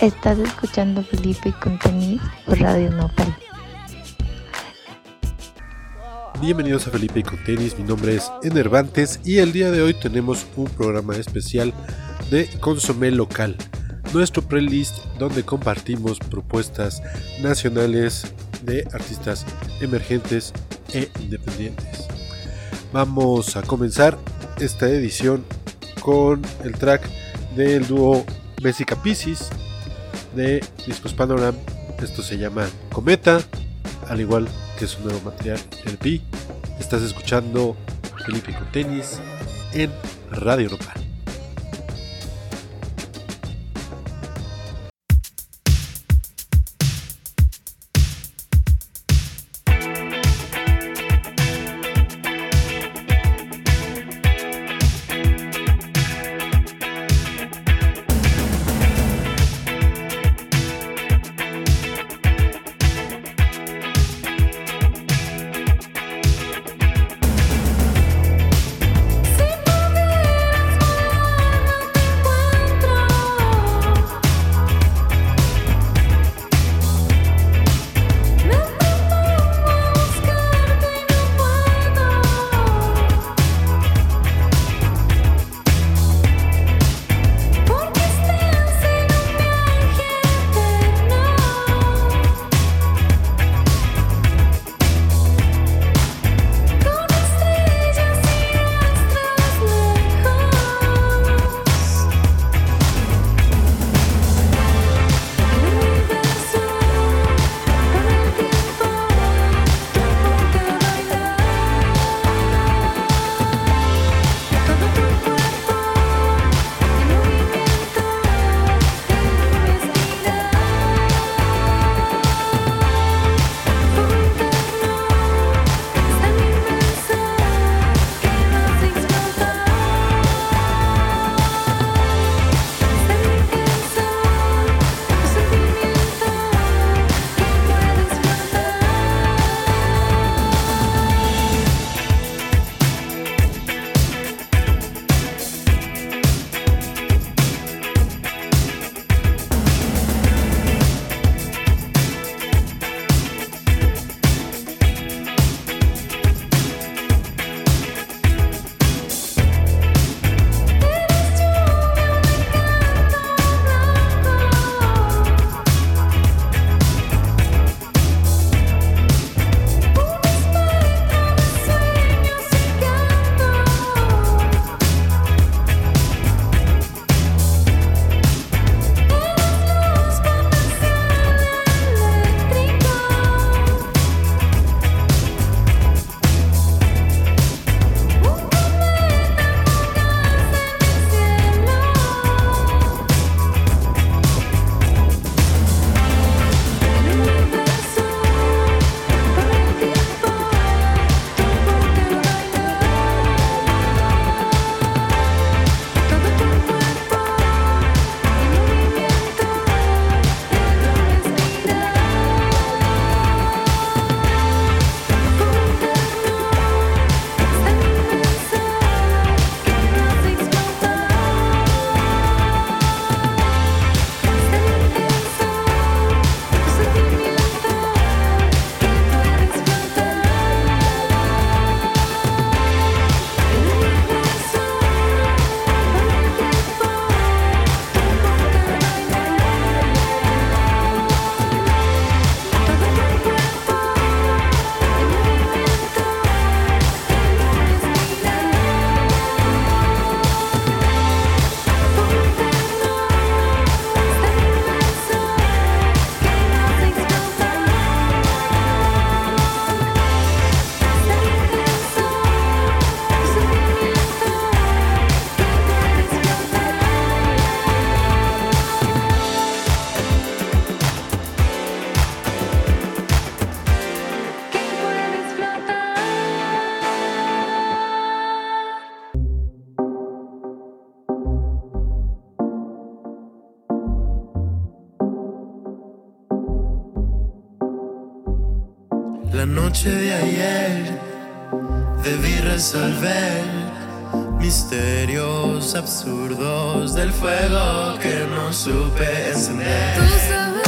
Estás escuchando Felipe con tenis por Radio Nopal. Bienvenidos a Felipe con tenis, mi nombre es Enervantes y el día de hoy tenemos un programa especial de Consomé Local, nuestro playlist donde compartimos propuestas nacionales de artistas emergentes e independientes. Vamos a comenzar esta edición con el track del dúo Bessica Pisces de Discos Panoram. Esto se llama Cometa, al igual que su nuevo material, el Pi. Estás escuchando Felipe con tenis en Radio Local. La resolver Misterios absurdos del fuego que no supe encender. Tú sabes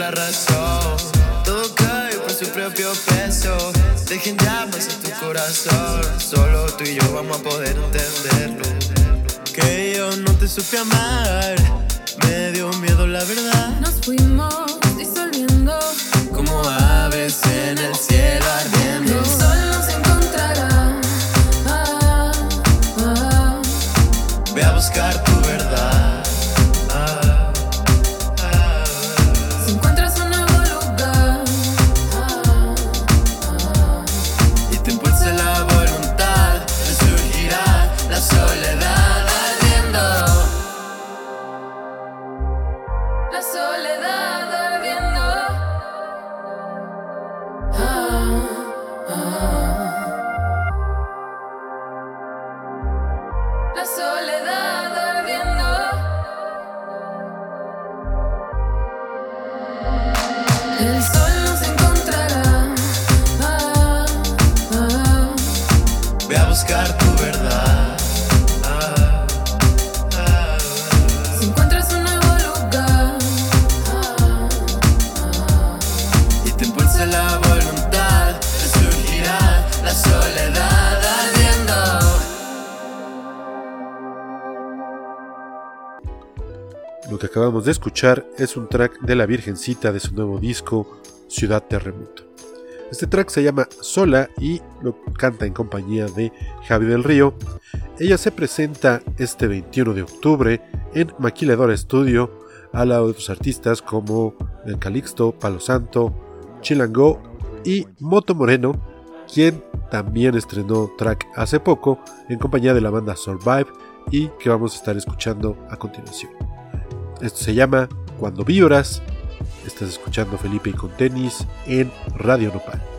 la razón, todo cae por su propio peso. Dejen llamas en tu corazón, solo tú y yo vamos a poder entenderlo. Que yo no te supe amar, me dio miedo la verdad. Nos fuimos disolviendo. Como aves en el acabamos de escuchar es un track de la Virgencita de su nuevo disco Ciudad Terremoto. Este track se llama Sola y lo canta en compañía de Javi del Río. Ella se presenta este 21 de octubre en Maquiladora Studio al lado de otros artistas como El Calixto, Palo Santo, Chilango y Moto Moreno, quien también estrenó track hace poco en compañía de la banda Survive y que vamos a estar escuchando a continuación. Esto se llama Cuando Vibras. Estás escuchando Felipe y con tenis en Radio Nopal.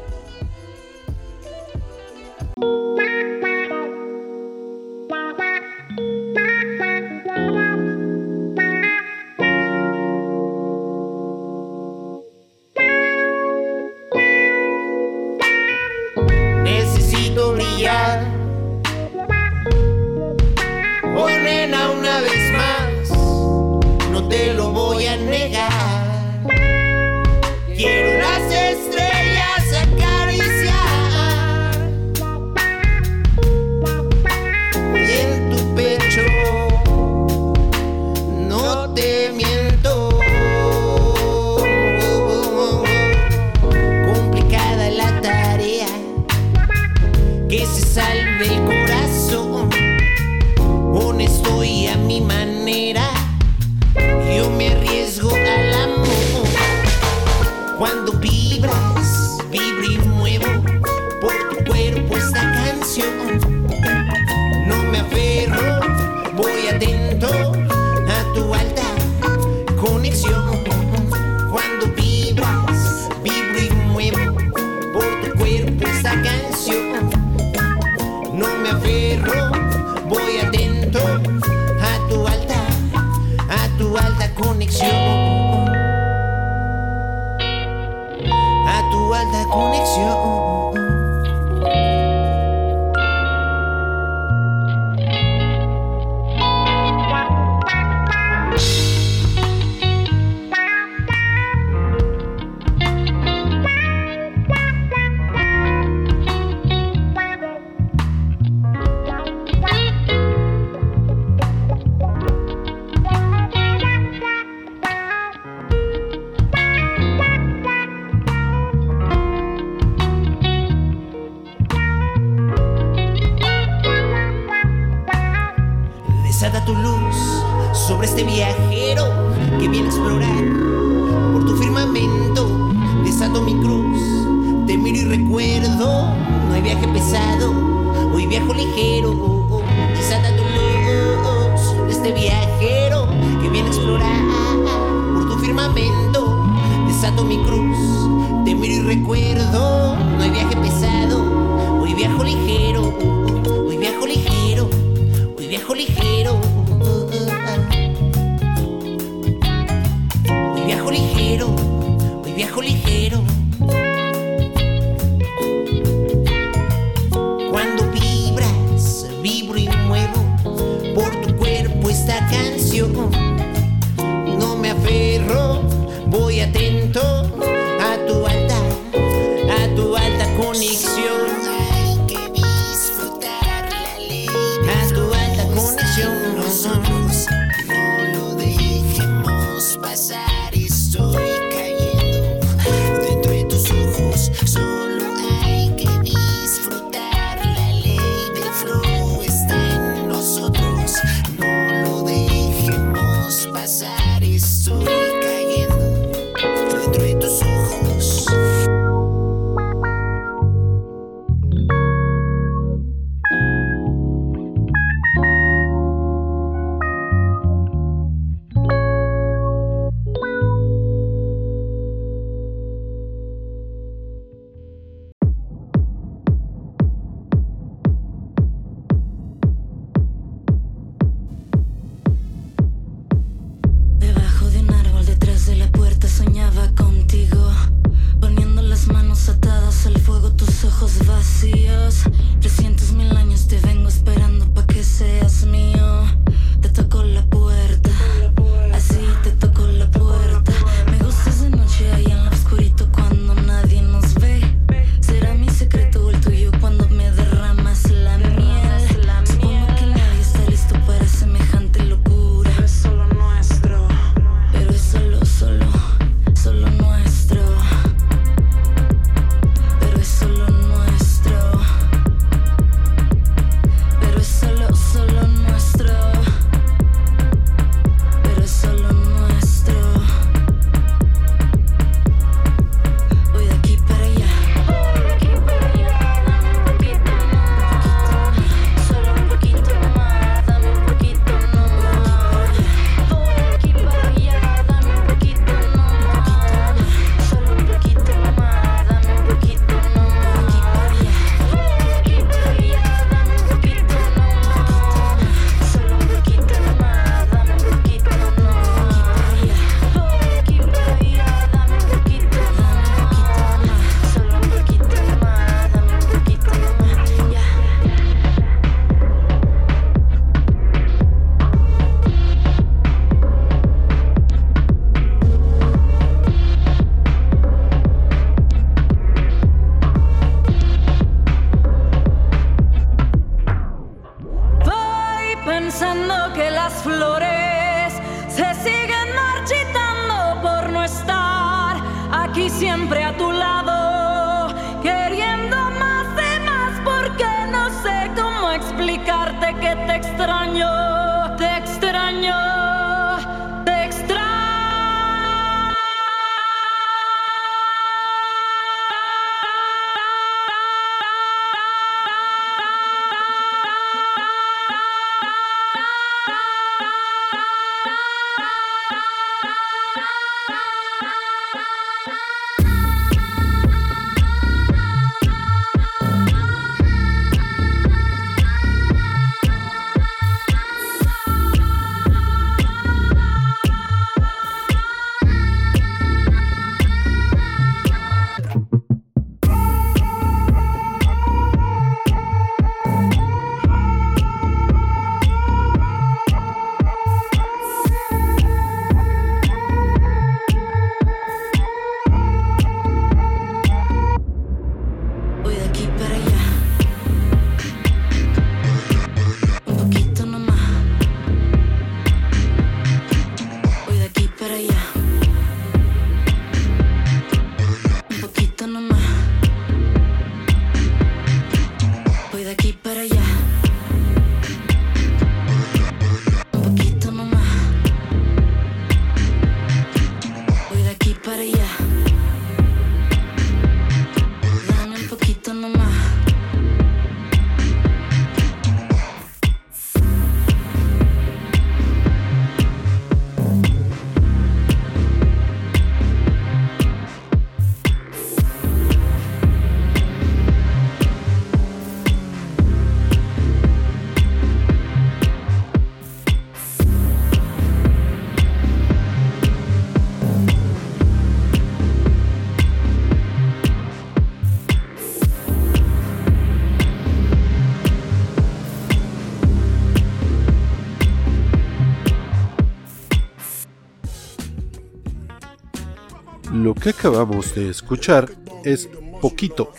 Que acabamos de escuchar es Poquito,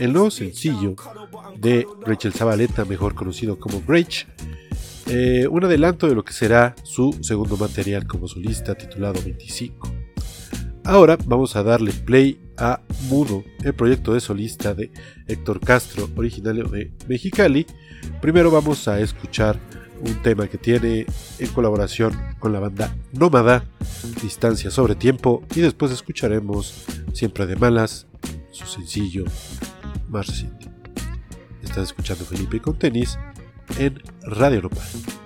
el nuevo sencillo de Rachel Zabaleta, mejor conocido como Rach, eh, un adelanto de lo que será su segundo material como solista titulado 25. Ahora vamos a darle play a Mudo, el proyecto de solista de Héctor Castro, originario de Mexicali. Primero vamos a escuchar un tema que tiene en colaboración con la banda Nómada, Distancia sobre Tiempo, y después escucharemos Siempre de Malas, su sencillo reciente. Estás escuchando Felipe con tenis en Radio Nopal.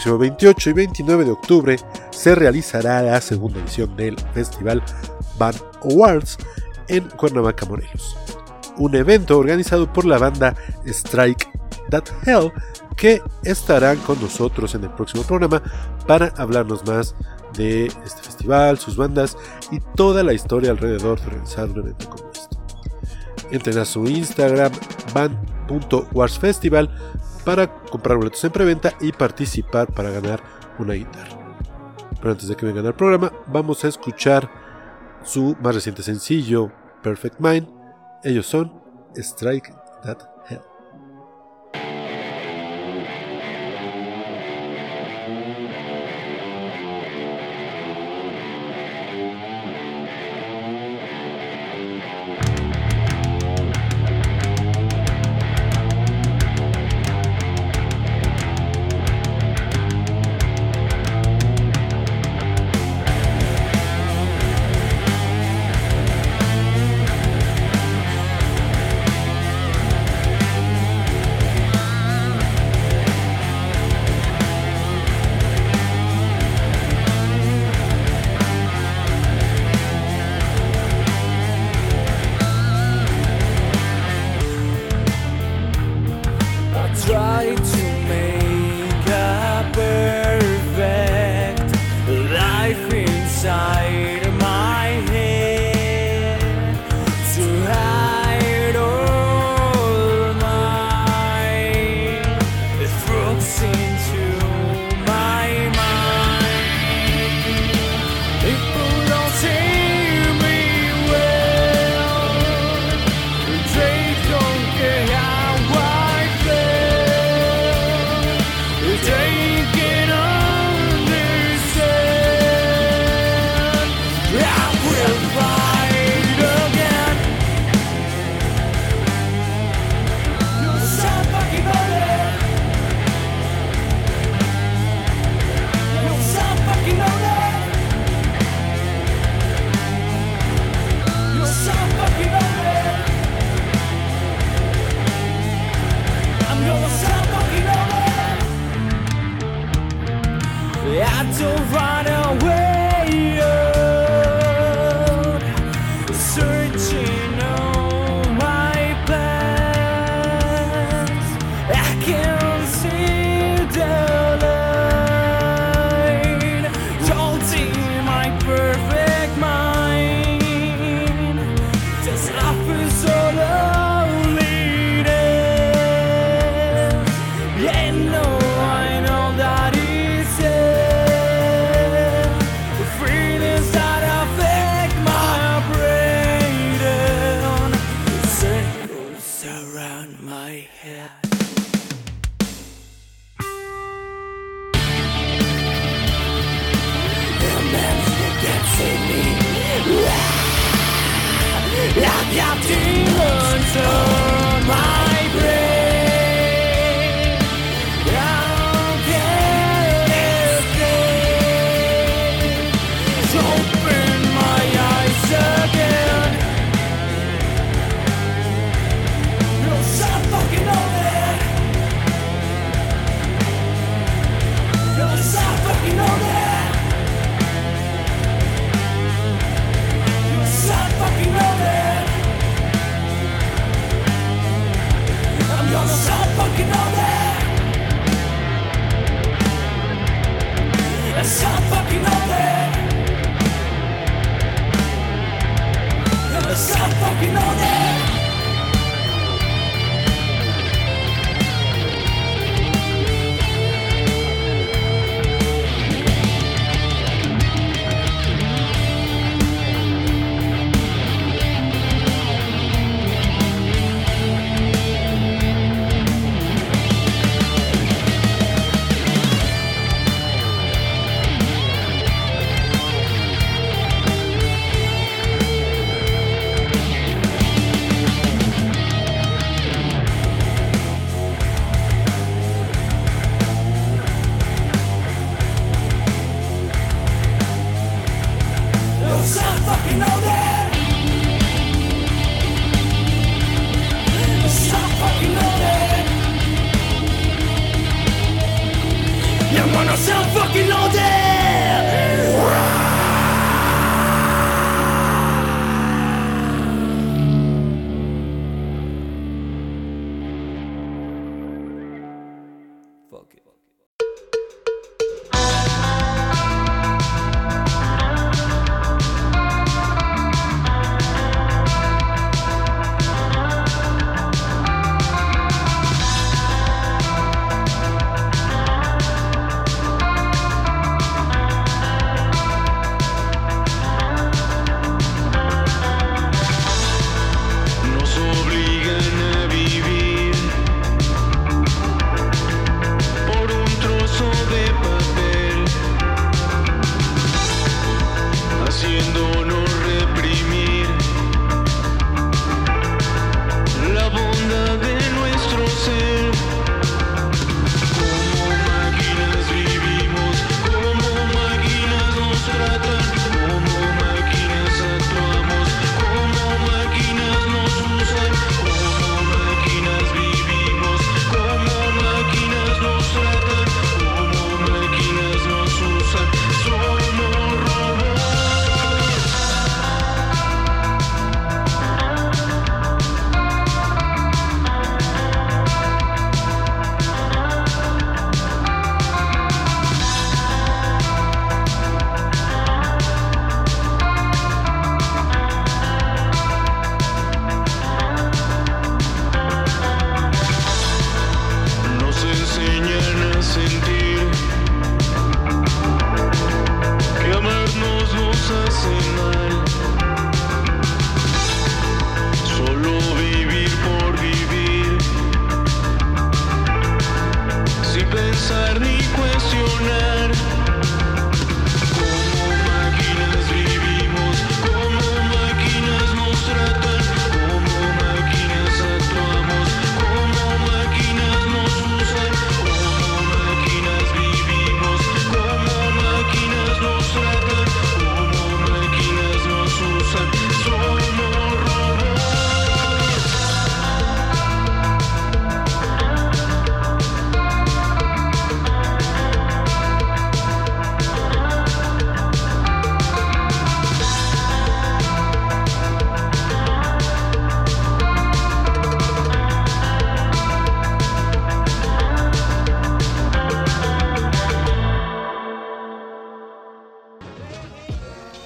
Próximo 28 y 29 de octubre se realizará la segunda edición del Festival Band Awards en Cuernavaca, Morelos. Un evento organizado por la banda Strike That Hell que estarán con nosotros en el próximo programa para hablarnos más de este festival, sus bandas y toda la historia alrededor de organizar un evento como este. Entren a su Instagram band.warsfestival para comprar boletos en preventa y participar para ganar una guitarra. Pero antes de que vengan al programa, vamos a escuchar su más reciente sencillo, Perfect Mind. Ellos son Strike That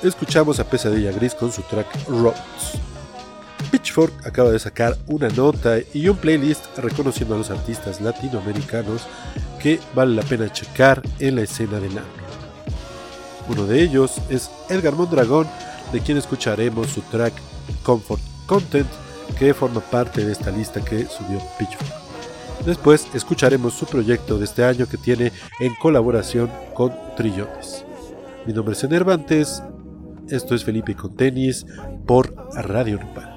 Escuchamos a Pesadilla Gris con su track Roads. Pitchfork acaba de sacar una nota y un playlist reconociendo a los artistas latinoamericanos que vale la pena checar en la escena del año. Uno de ellos es Edgar Mondragón, de quien escucharemos su track Comfort Content, que forma parte de esta lista que subió Pitchfork. Después escucharemos su proyecto de este año que tiene en colaboración con Trillones. Mi nombre es Enervantes, esto es Felipe con tenis por Radio Nopal.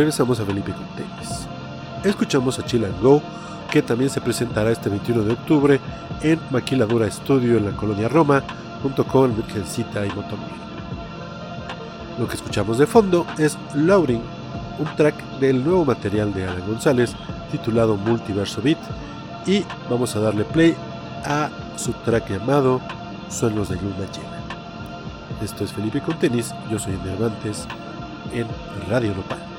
Regresamos a Felipe con tenis. Escuchamos a Chill and Go, que también se presentará este 21 de octubre en Maquiladura Studio en la colonia Roma, junto con Virgencita y Motomori. Lo que escuchamos de fondo es Lauring, un track del nuevo material de Alan González titulado Multiverso Beat, y vamos a darle play a su track llamado Suelos de Luna Llena. Esto es Felipe con tenis, yo soy Nervantes en Radio Nopal.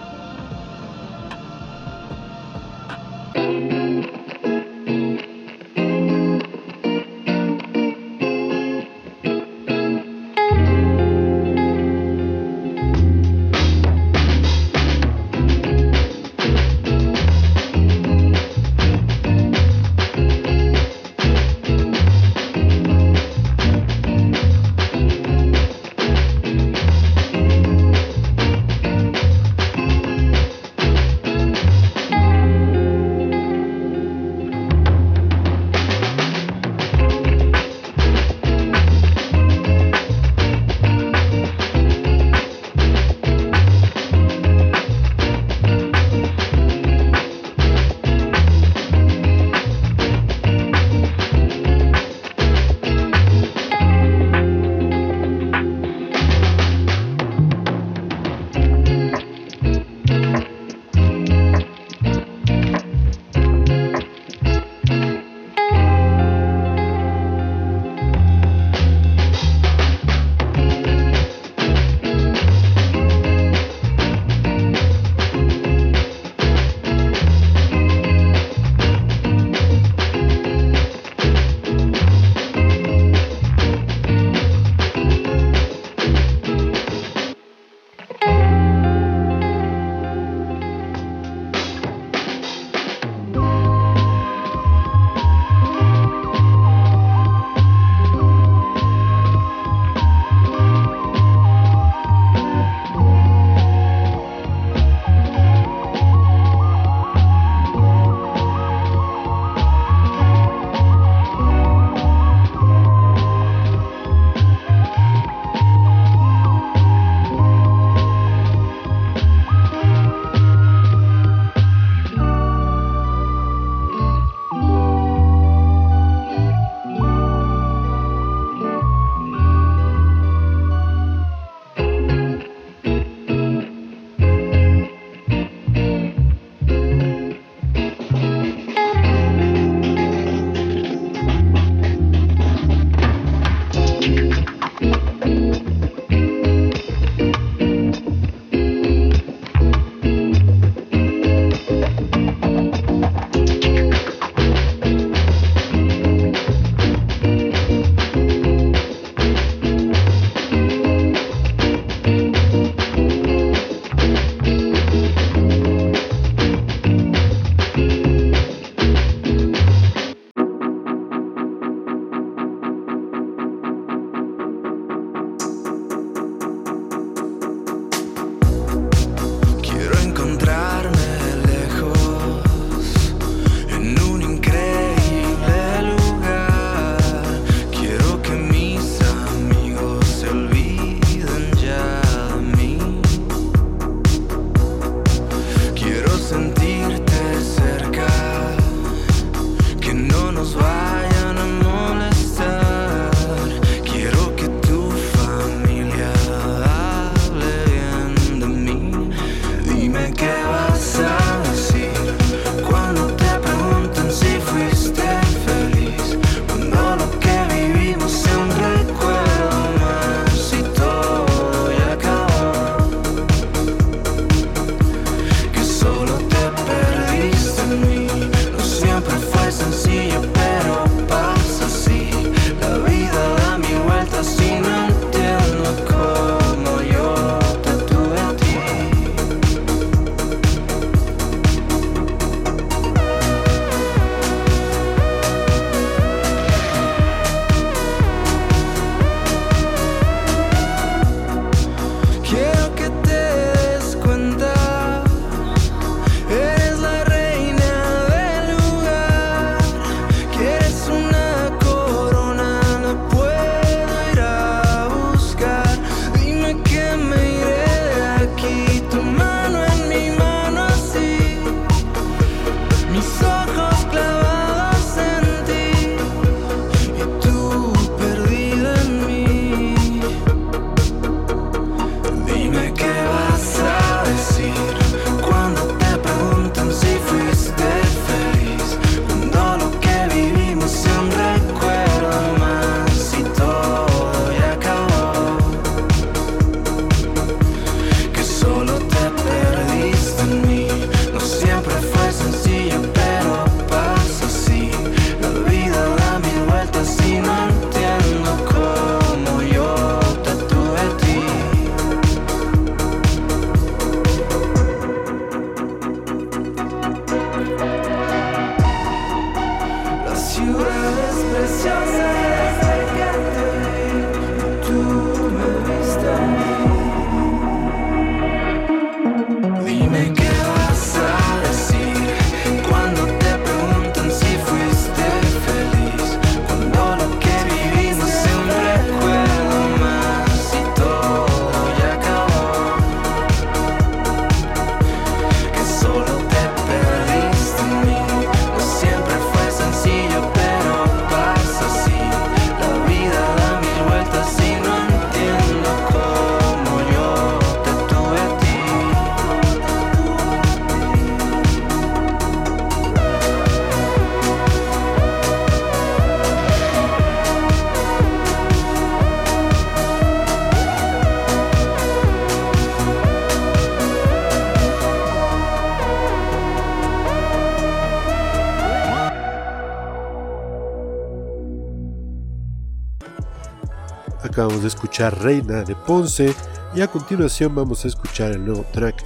Acabamos de escuchar Reina de Ponce y a continuación vamos a escuchar el nuevo track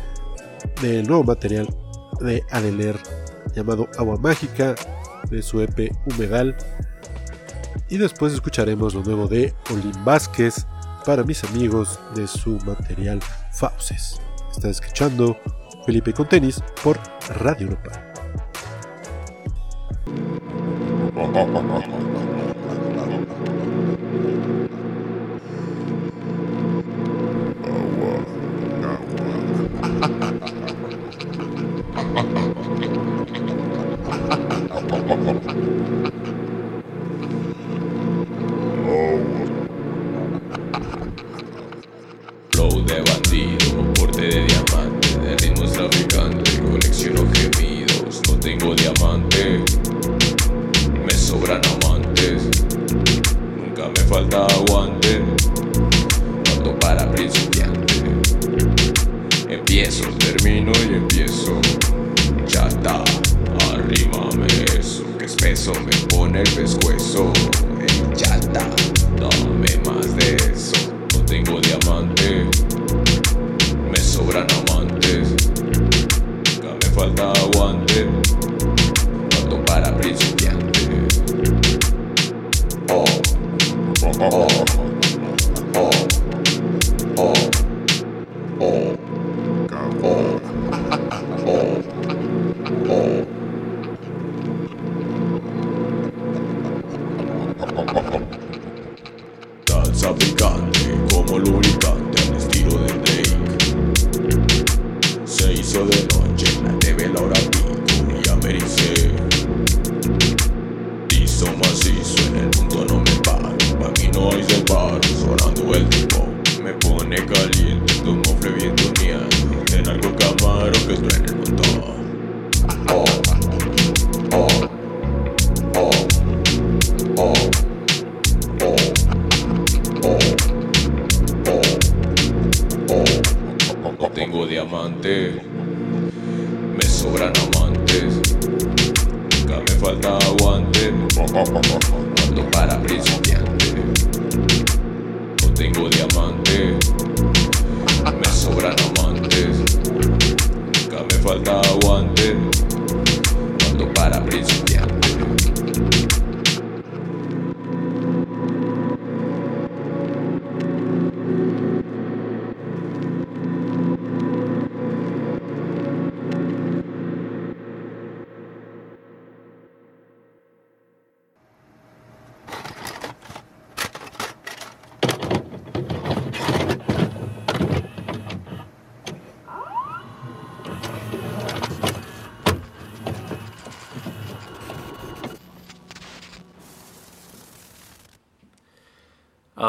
del nuevo material de Adeler llamado Agua Mágica de su EP Humedal y después escucharemos lo nuevo de Olin Vázquez para mis amigos de su material Fauces. Está escuchando Felipe con tenis por Radio Europa.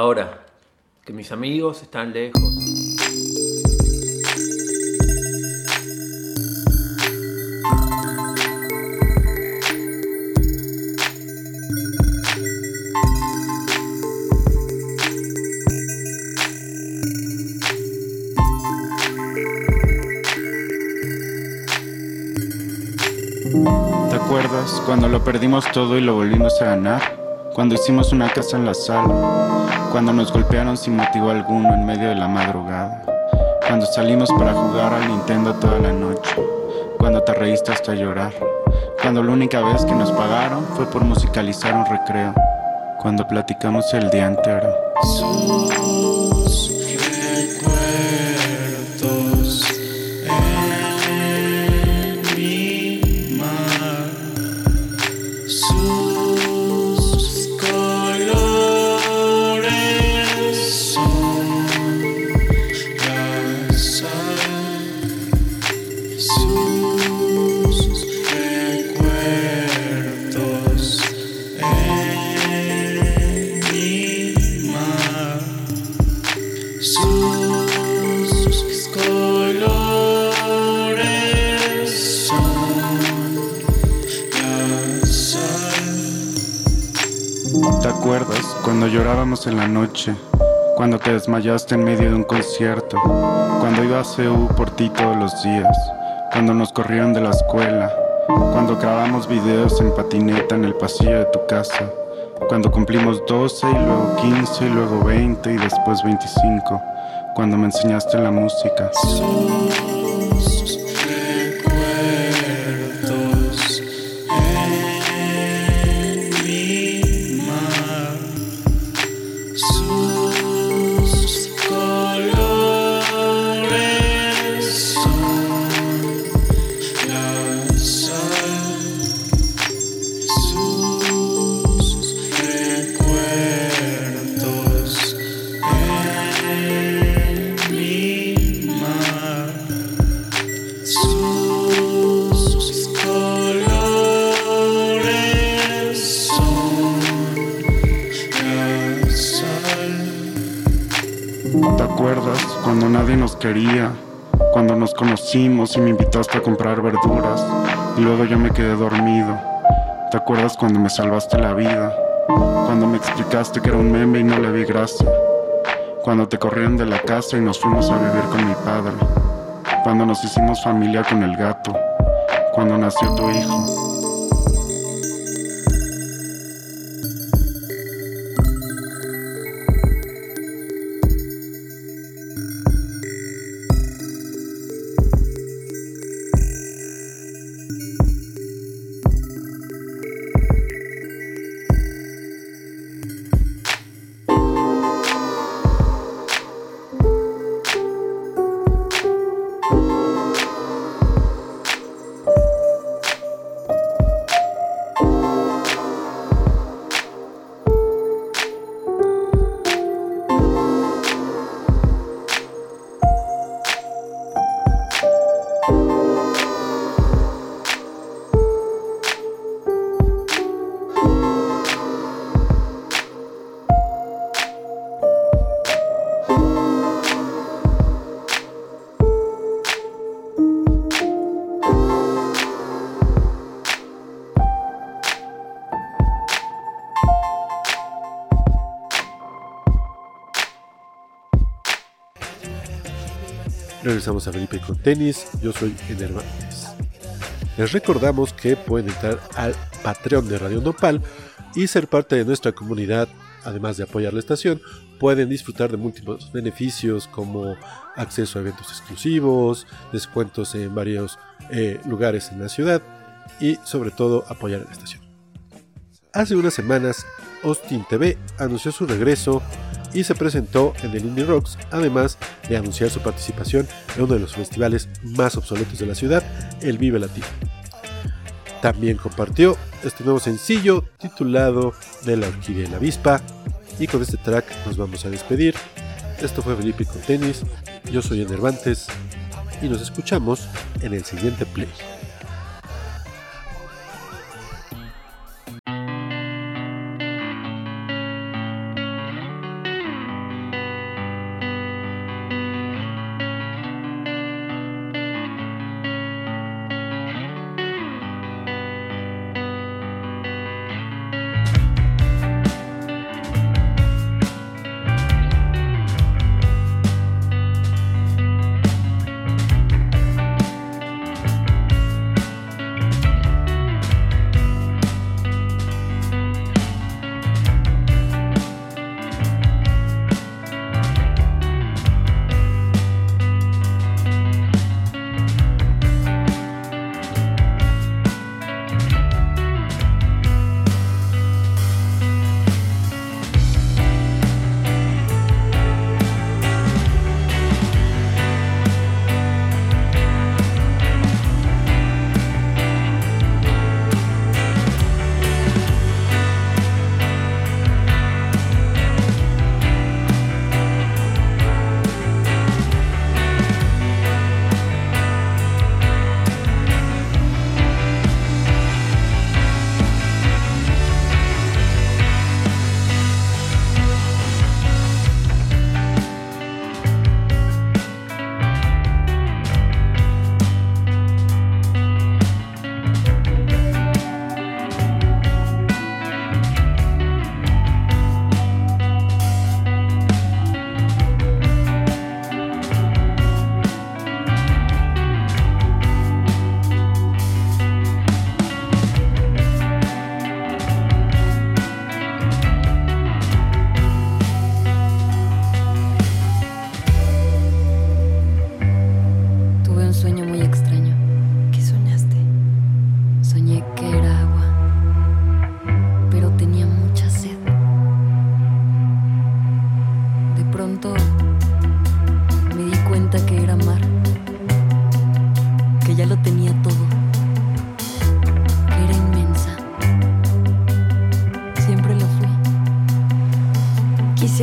Ahora que mis amigos están lejos. ¿Te acuerdas cuando lo perdimos todo y lo volvimos a ganar? Cuando hicimos una casa en la sala, cuando nos golpearon sin motivo alguno en medio de la madrugada, cuando salimos para jugar al Nintendo toda la noche, cuando te reíste hasta llorar, cuando la única vez que nos pagaron fue por musicalizar un recreo. cuando platicamos el día entero. Te desmayaste en medio de un concierto. Cuando iba a CEU por ti todos los días. Cuando nos corrieron de la escuela. Cuando grabamos videos en patineta en el pasillo de tu casa. Cuando cumplimos 12 y luego 15 y luego 20 y después 25. Cuando me enseñaste la música. Cuando me salvaste la vida? Cuando me explicaste que era un meme y no le vi gracia. Cuando te corrieron de la casa y nos fuimos a vivir con mi padre. Cuando nos hicimos familia con el gato. Cuando nació tu hijo. Regresamos a Felipe con tenis. Yo soy Enervantes. Les recordamos que pueden entrar al Patreon de Radio Nopal y ser parte de nuestra comunidad. Además de apoyar la estación, pueden disfrutar de múltiples beneficios como acceso a eventos exclusivos, descuentos en varios eh, lugares en la ciudad y sobre todo apoyar a la estación. Hace unas semanas, Austin TV anunció su regreso y se presentó en el Indie Rocks, además de anunciar su participación en uno de los festivales más obsoletos de la ciudad, el Vive Latino. También compartió este nuevo sencillo titulado De la Orquídea y la Avispa, y con este track nos vamos a despedir. Esto fue Felipe con tenis, yo soy Enervantes y nos escuchamos en el siguiente play.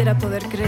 Quisiera poder creer